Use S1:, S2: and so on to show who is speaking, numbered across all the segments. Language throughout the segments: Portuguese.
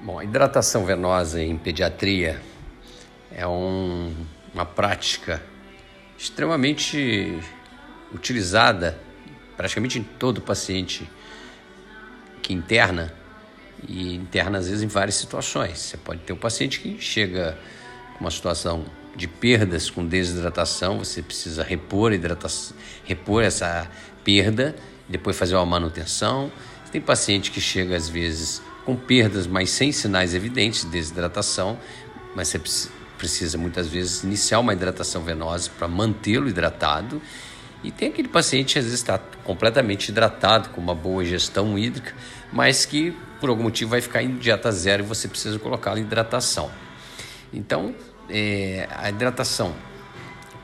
S1: Bom, a hidratação venosa em pediatria é um, uma prática extremamente utilizada praticamente em todo paciente que interna e interna às vezes em várias situações. Você pode ter um paciente que chega com uma situação de perdas com desidratação, você precisa repor, hidratação, repor essa perda, depois fazer uma manutenção. Tem paciente que chega às vezes com perdas, mas sem sinais evidentes de desidratação, mas você precisa muitas vezes iniciar uma hidratação venosa para mantê-lo hidratado. E tem aquele paciente que às vezes está completamente hidratado, com uma boa gestão hídrica, mas que por algum motivo vai ficar em dieta zero e você precisa colocá-lo em hidratação. Então, é, a hidratação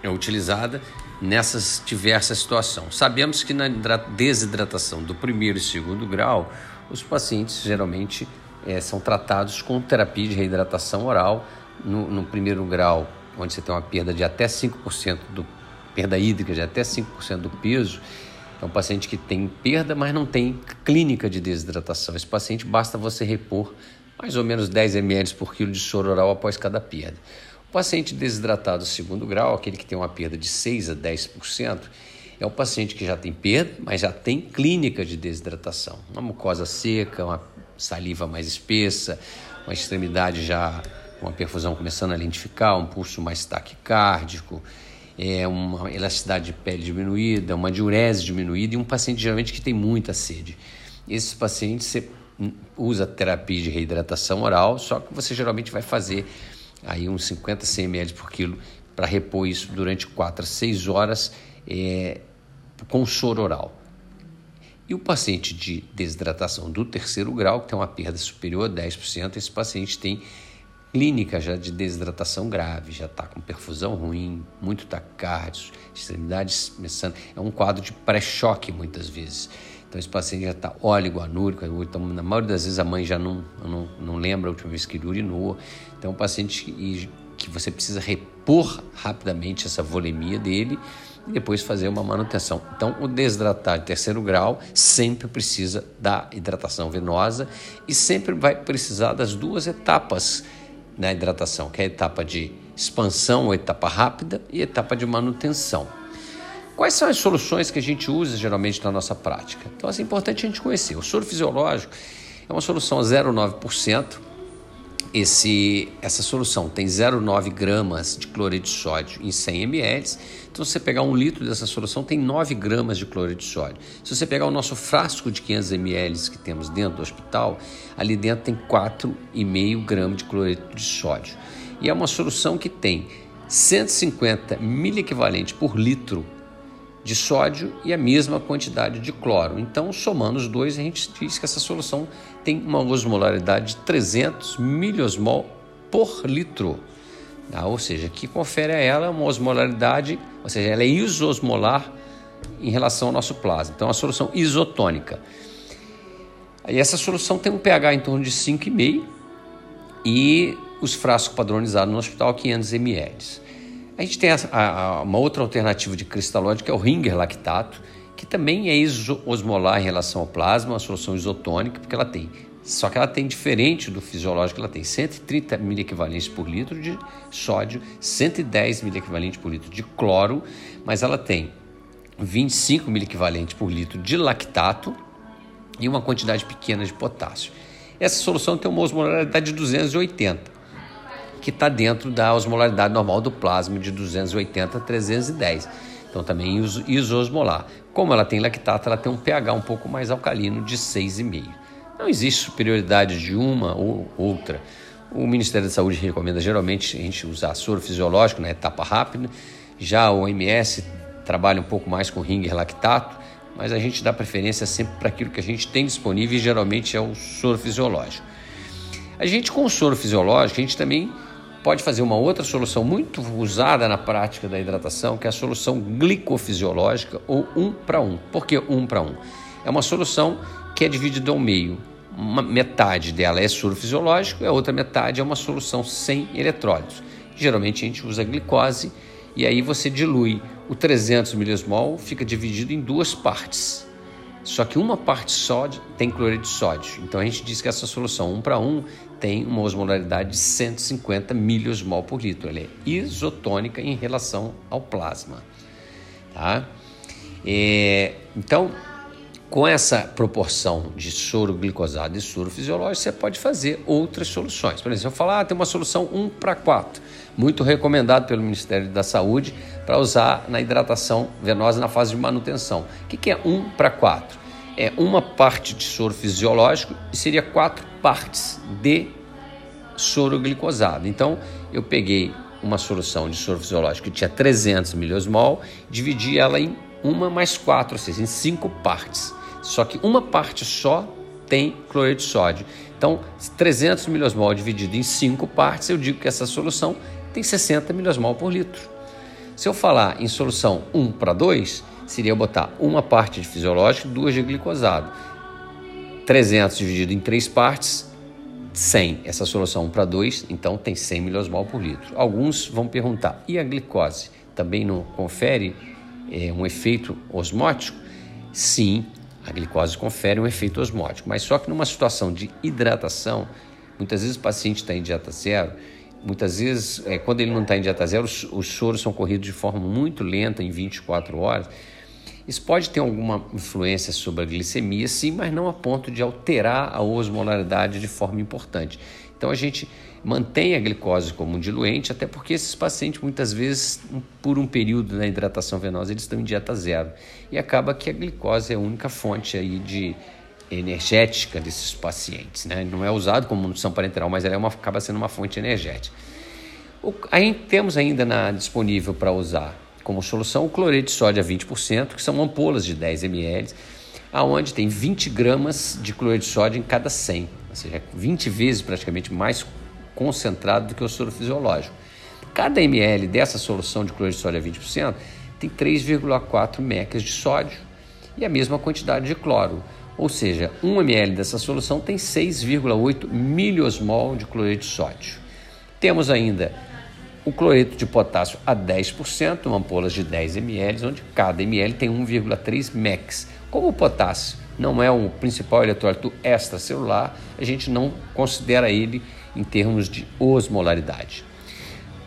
S1: é utilizada nessas diversas situações. Sabemos que na desidratação do primeiro e segundo grau, os pacientes geralmente é, são tratados com terapia de reidratação oral. No, no, primeiro grau, onde você tem uma perda de até 5% do perda hídrica de até 5% do peso, é um paciente que tem perda, mas não tem clínica de desidratação. Esse paciente basta você repor mais ou menos 10 ml por quilo de soro oral após cada perda. Paciente desidratado segundo grau, aquele que tem uma perda de 6 a 10%, é o paciente que já tem perda, mas já tem clínica de desidratação. Uma mucosa seca, uma saliva mais espessa, uma extremidade já com a perfusão começando a lentificar, um pulso mais taquicárdico, é uma elasticidade de pele diminuída, uma diurese diminuída e um paciente geralmente que tem muita sede. Esses pacientes você usa terapia de reidratação oral, só que você geralmente vai fazer aí uns 50 ml por quilo para repor isso durante 4 a 6 horas é, com soro oral. E o paciente de desidratação do terceiro grau, que tem uma perda superior a 10%, esse paciente tem clínica já de desidratação grave, já está com perfusão ruim, muito taquicárdio, extremidades começando. É um quadro de pré-choque muitas vezes. Então esse paciente já está óligo, anúrico, então na maioria das vezes a mãe já não, não, não lembra a última vez que ele urinou. Então é um paciente que, que você precisa repor rapidamente essa volemia dele e depois fazer uma manutenção. Então, o desidratado de terceiro grau sempre precisa da hidratação venosa e sempre vai precisar das duas etapas na hidratação, que é a etapa de expansão ou etapa rápida e etapa de manutenção. Quais são as soluções que a gente usa geralmente na nossa prática? Então, é importante a gente conhecer. O soro fisiológico é uma solução a 0,9%, esse, essa solução tem 0,9 gramas de cloreto de sódio em 100 ml. Então, se você pegar um litro dessa solução, tem 9 gramas de cloreto de sódio. Se você pegar o nosso frasco de 500 ml que temos dentro do hospital, ali dentro tem 4,5 gramas de cloreto de sódio. E é uma solução que tem 150 miliequivalentes por litro de sódio e a mesma quantidade de cloro. Então, somando os dois, a gente diz que essa solução tem uma osmolaridade de 300 miliosmol por litro. Tá? Ou seja, que confere a ela uma osmolaridade, ou seja, ela é isosmolar em relação ao nosso plasma. Então, é uma solução isotônica. E essa solução tem um pH em torno de 5,5 e os frascos padronizados no hospital 500 ml. A gente tem a, a, uma outra alternativa de cristalóide, que é o Ringer lactato, que também é osmolar em relação ao plasma, uma solução isotônica, porque ela tem. Só que ela tem diferente do fisiológico, ela tem 130 miliequivalentes por litro de sódio, 110 miliequivalentes por litro de cloro, mas ela tem 25 miliequivalentes por litro de lactato e uma quantidade pequena de potássio. Essa solução tem uma osmolaridade de 280 que está dentro da osmolaridade normal do plasma de 280 a 310. Então também isosmolar. Como ela tem lactato, ela tem um pH um pouco mais alcalino de 6,5. Não existe superioridade de uma ou outra. O Ministério da Saúde recomenda geralmente a gente usar soro fisiológico na etapa rápida. Já o OMS trabalha um pouco mais com ringer lactato, mas a gente dá preferência sempre para aquilo que a gente tem disponível e geralmente é o soro fisiológico. A gente com o soro fisiológico, a gente também pode fazer uma outra solução muito usada na prática da hidratação, que é a solução glicofisiológica ou 1 para 1. Por que 1 para 1? É uma solução que é dividida ao meio. Uma metade dela é soro fisiológico e a outra metade é uma solução sem eletrólitos. Geralmente a gente usa glicose e aí você dilui o 300 milismol, fica dividido em duas partes. Só que uma parte só tem cloreto de sódio. Então a gente diz que essa solução 1 para 1 tem uma osmolaridade de 150 miliosmol por litro. Ela é isotônica em relação ao plasma. Tá? É, então, com essa proporção de soro glicosado e soro fisiológico, você pode fazer outras soluções. Por exemplo, eu falar, ah, tem uma solução 1 para 4, muito recomendado pelo Ministério da Saúde para usar na hidratação venosa na fase de manutenção. O que é 1 para 4? É uma parte de soro fisiológico e seria quatro partes de soro glicosado. Então, eu peguei uma solução de soro fisiológico que tinha 300 miliosmol, dividi ela em uma mais quatro, ou seja, em cinco partes. Só que uma parte só tem cloreto de sódio. Então, 300 miliosmol dividido em 5 partes, eu digo que essa solução tem 60 miliosmol por litro. Se eu falar em solução 1 para 2, seria botar uma parte de fisiológico e duas de glicosado. 300 dividido em 3 partes, 100. Essa solução 1 para 2, então tem 100 miliosmol por litro. Alguns vão perguntar, e a glicose também não confere é, um efeito osmótico? Sim, a glicose confere um efeito osmótico, mas só que numa situação de hidratação, muitas vezes o paciente está em dieta zero, muitas vezes, é, quando ele não está em dieta zero, os, os soros são corridos de forma muito lenta, em 24 horas. Isso pode ter alguma influência sobre a glicemia, sim, mas não a ponto de alterar a osmolaridade de forma importante. Então a gente mantém a glicose como um diluente, até porque esses pacientes muitas vezes, por um período na hidratação venosa, eles estão em dieta zero. E acaba que a glicose é a única fonte aí de energética desses pacientes. Né? Não é usado como nutrição parenteral, mas ela é uma, acaba sendo uma fonte energética. O, aí temos ainda na, disponível para usar como solução o cloreto de sódio a 20%, que são ampolas de 10 ml, aonde tem 20 gramas de cloreto de sódio em cada 100, ou seja, 20 vezes praticamente mais concentrado do que o soro fisiológico. Cada ml dessa solução de cloreto de sódio a 20% tem 3,4 mEq de sódio e a mesma quantidade de cloro. Ou seja, 1 ml dessa solução tem 6,8 miliosmol de cloreto de sódio. Temos ainda o cloreto de potássio a 10%, uma ampolas de 10 ml, onde cada ml tem 1,3 mEq. Como o potássio não é o principal eletrólito extracelular, a gente não considera ele em termos de osmolaridade.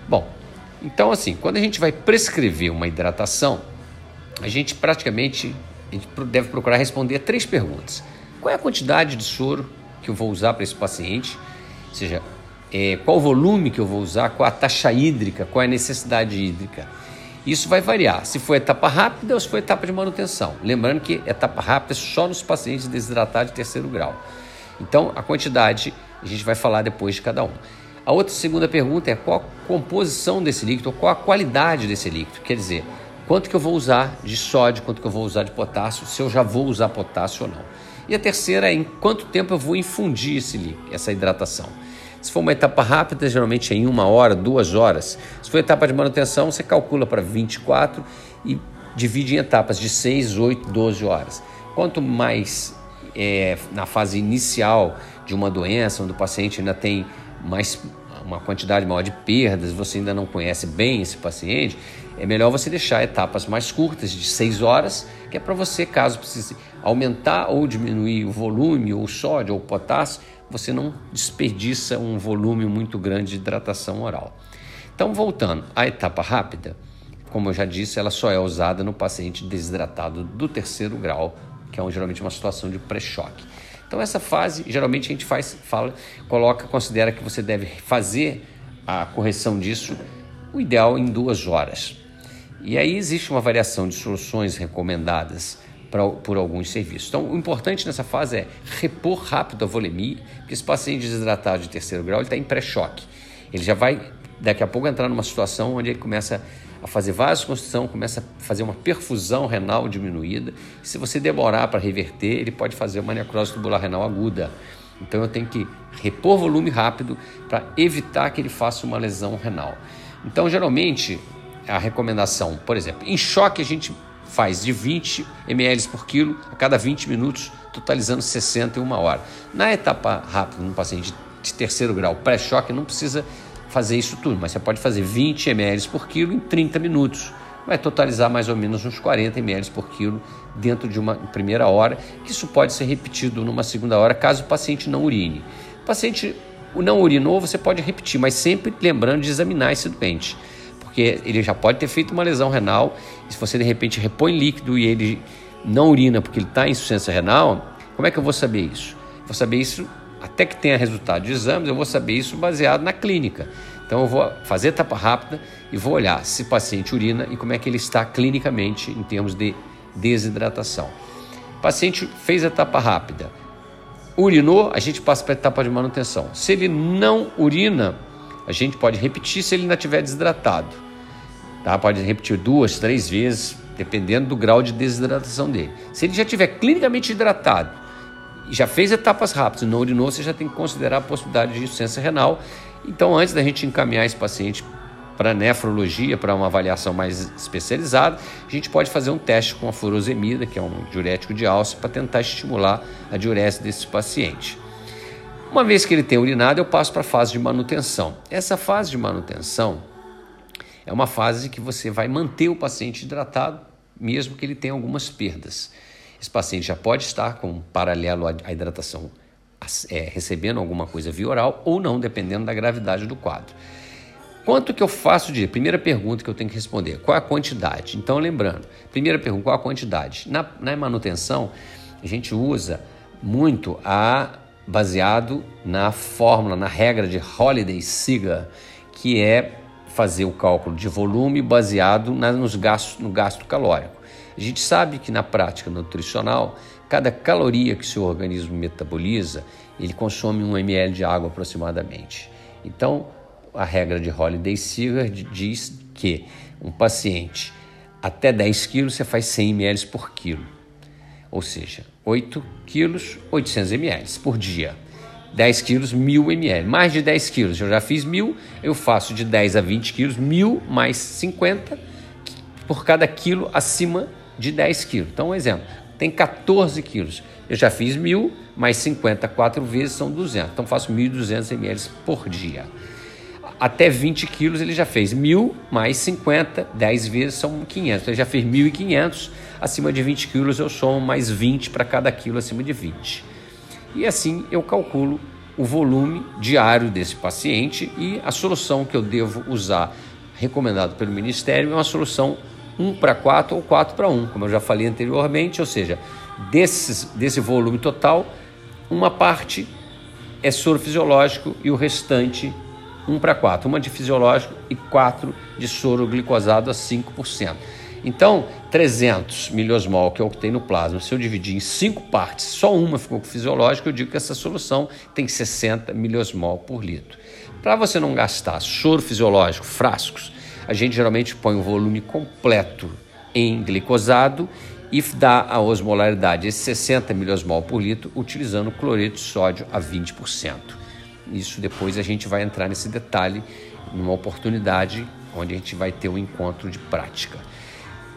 S1: Bom, então assim, quando a gente vai prescrever uma hidratação, a gente praticamente a gente deve procurar responder três perguntas. Qual é a quantidade de soro que eu vou usar para esse paciente? Ou seja, é, qual o volume que eu vou usar, qual a taxa hídrica, qual é a necessidade hídrica. Isso vai variar se for etapa rápida ou se for etapa de manutenção. Lembrando que etapa rápida é só nos pacientes desidratados de terceiro grau. Então, a quantidade a gente vai falar depois de cada um. A outra segunda pergunta é qual a composição desse líquido, qual a qualidade desse líquido. Quer dizer, quanto que eu vou usar de sódio, quanto que eu vou usar de potássio, se eu já vou usar potássio ou não. E a terceira é em quanto tempo eu vou infundir esse líquido, essa hidratação. Se for uma etapa rápida, geralmente é em uma hora, duas horas. Se for etapa de manutenção, você calcula para 24 e divide em etapas de 6, 8, 12 horas. Quanto mais é, na fase inicial de uma doença, onde o paciente ainda tem mais uma quantidade maior de perdas, você ainda não conhece bem esse paciente, é melhor você deixar etapas mais curtas, de 6 horas, que é para você, caso precise aumentar ou diminuir o volume, ou sódio, ou potássio, você não desperdiça um volume muito grande de hidratação oral. Então, voltando à etapa rápida, como eu já disse, ela só é usada no paciente desidratado do terceiro grau, que é geralmente uma situação de pré-choque. Então essa fase, geralmente a gente faz, fala, coloca, considera que você deve fazer a correção disso, o ideal em duas horas. E aí existe uma variação de soluções recomendadas pra, por alguns serviços. Então o importante nessa fase é repor rápido a volemia, porque esse paciente desidratado de terceiro grau está em pré-choque. Ele já vai daqui a pouco entrar numa situação onde ele começa a fazer vasoconstrição, começa a fazer uma perfusão renal diminuída. Se você demorar para reverter, ele pode fazer uma necrose tubular renal aguda. Então eu tenho que repor volume rápido para evitar que ele faça uma lesão renal. Então, geralmente, a recomendação, por exemplo, em choque a gente faz de 20 ml por quilo a cada 20 minutos, totalizando 60 em uma hora. Na etapa rápida, num paciente de terceiro grau pré-choque, não precisa fazer isso tudo, mas você pode fazer 20 ml por quilo em 30 minutos, vai totalizar mais ou menos uns 40 ml por quilo dentro de uma primeira hora, que isso pode ser repetido numa segunda hora caso o paciente não urine. O paciente não urinou, você pode repetir, mas sempre lembrando de examinar esse doente, porque ele já pode ter feito uma lesão renal, e se você de repente repõe líquido e ele não urina porque ele está em insuficiência renal, como é que eu vou saber isso? Vou saber isso até que tenha resultado de exames, eu vou saber isso baseado na clínica. Então eu vou fazer etapa rápida e vou olhar se o paciente urina e como é que ele está clinicamente em termos de desidratação. O paciente fez a etapa rápida, urinou, a gente passa para a etapa de manutenção. Se ele não urina, a gente pode repetir se ele ainda estiver desidratado. Tá? Pode repetir duas, três vezes, dependendo do grau de desidratação dele. Se ele já estiver clinicamente hidratado já fez etapas rápidas não urinou, você já tem que considerar a possibilidade de insuficiência renal. Então, antes da gente encaminhar esse paciente para nefrologia, para uma avaliação mais especializada, a gente pode fazer um teste com a furosemida, que é um diurético de alça, para tentar estimular a diurese desse paciente. Uma vez que ele tem urinado, eu passo para a fase de manutenção. Essa fase de manutenção é uma fase que você vai manter o paciente hidratado, mesmo que ele tenha algumas perdas. Esse paciente já pode estar com paralelo à hidratação, é, recebendo alguma coisa via oral ou não, dependendo da gravidade do quadro. Quanto que eu faço de. Primeira pergunta que eu tenho que responder: qual é a quantidade? Então, lembrando, primeira pergunta: qual a quantidade? Na, na manutenção, a gente usa muito a baseado na fórmula, na regra de Holiday-Siga, que é fazer o cálculo de volume baseado na, nos gastos, no gasto calórico. A gente sabe que na prática nutricional, cada caloria que seu organismo metaboliza, ele consome um ml de água aproximadamente. Então, a regra de Holiday-Sigar diz que um paciente até 10 quilos você faz 100 ml por quilo, ou seja, 8 quilos, 800 ml por dia. 10 quilos, 1000 ml. Mais de 10 quilos, eu já fiz 1000, eu faço de 10 a 20 quilos, 1000 mais 50 por cada quilo acima de 10 quilos. Então, um exemplo, tem 14 quilos. Eu já fiz 1000 mais 50 quatro vezes são 200. Então, faço 1.200 ml por dia até 20 quilos ele já fez 1.000 mais 50, 10 vezes são 500. Então ele já fez 1.500, acima de 20 quilos eu somo mais 20 para cada quilo acima de 20. E assim eu calculo o volume diário desse paciente e a solução que eu devo usar, recomendado pelo Ministério, é uma solução 1 para 4 ou 4 para 1, como eu já falei anteriormente, ou seja, desses, desse volume total, uma parte é soro fisiológico e o restante 1 para 4, uma de fisiológico e 4 de soro glicosado a 5%. Então, 300 miliosmol, que é o que tem no plasma, se eu dividir em 5 partes, só uma ficou fisiológica, eu digo que essa solução tem 60 miliosmol por litro. Para você não gastar soro fisiológico, frascos, a gente geralmente põe o volume completo em glicosado e dá a osmolaridade, esse 60 miliosmol por litro, utilizando cloreto de sódio a 20%. Isso depois a gente vai entrar nesse detalhe numa oportunidade onde a gente vai ter um encontro de prática.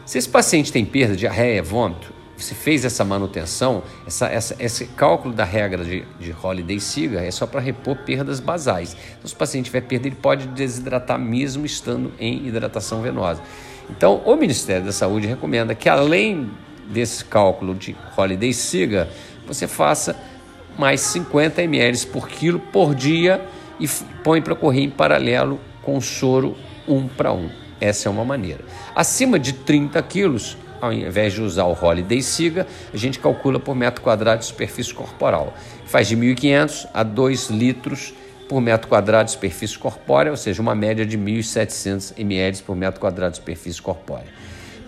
S1: Se esse paciente tem perda, diarreia, vômito, você fez essa manutenção, essa, essa, esse cálculo da regra de, de Holiday-Siga é só para repor perdas basais. Então, se o paciente tiver perda, ele pode desidratar mesmo estando em hidratação venosa. Então, o Ministério da Saúde recomenda que, além desse cálculo de Holiday-Siga, você faça mais 50 ml por quilo por dia e põe para correr em paralelo com soro 1 para 1. Essa é uma maneira. Acima de 30 quilos, ao invés de usar o Holiday Siga, a gente calcula por metro quadrado de superfície corporal. Faz de 1.500 a 2 litros por metro quadrado de superfície corpórea, ou seja, uma média de 1.700 ml por metro quadrado de superfície corpórea.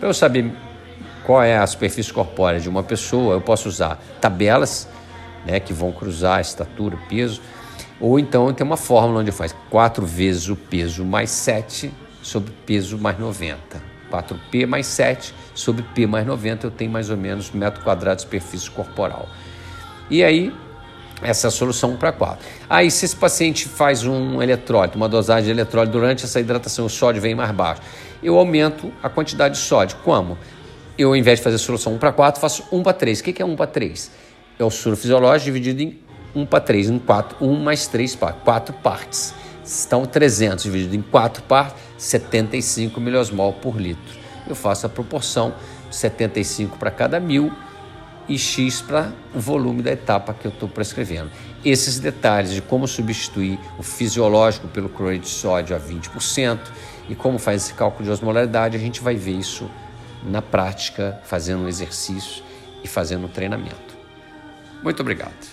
S1: Para eu saber qual é a superfície corpórea de uma pessoa, eu posso usar tabelas né, que vão cruzar estatura, peso, ou então tem uma fórmula onde faz 4 vezes o peso mais 7 sobre peso mais 90. 4P mais 7 sobre P mais 90, eu tenho mais ou menos metro quadrado de superfície corporal. E aí, essa é a solução para 4. Aí, se esse paciente faz um eletrólito, uma dosagem de eletrólito durante essa hidratação, o sódio vem mais baixo, eu aumento a quantidade de sódio. Como? Eu, ao invés de fazer solução 1 para 4, faço 1 para 3. O que é 1 para 3? é o soro fisiológico dividido em 1 para 3, em 4, 1 mais 3 partes, 4 partes. Então, 300 dividido em 4 partes, 75 miliosmol por litro. eu faço a proporção 75 para cada mil e X para o volume da etapa que eu estou prescrevendo. Esses detalhes de como substituir o fisiológico pelo cloreto de sódio a 20% e como faz esse cálculo de osmolaridade, a gente vai ver isso na prática, fazendo um exercício e fazendo um treinamento. Muito obrigado.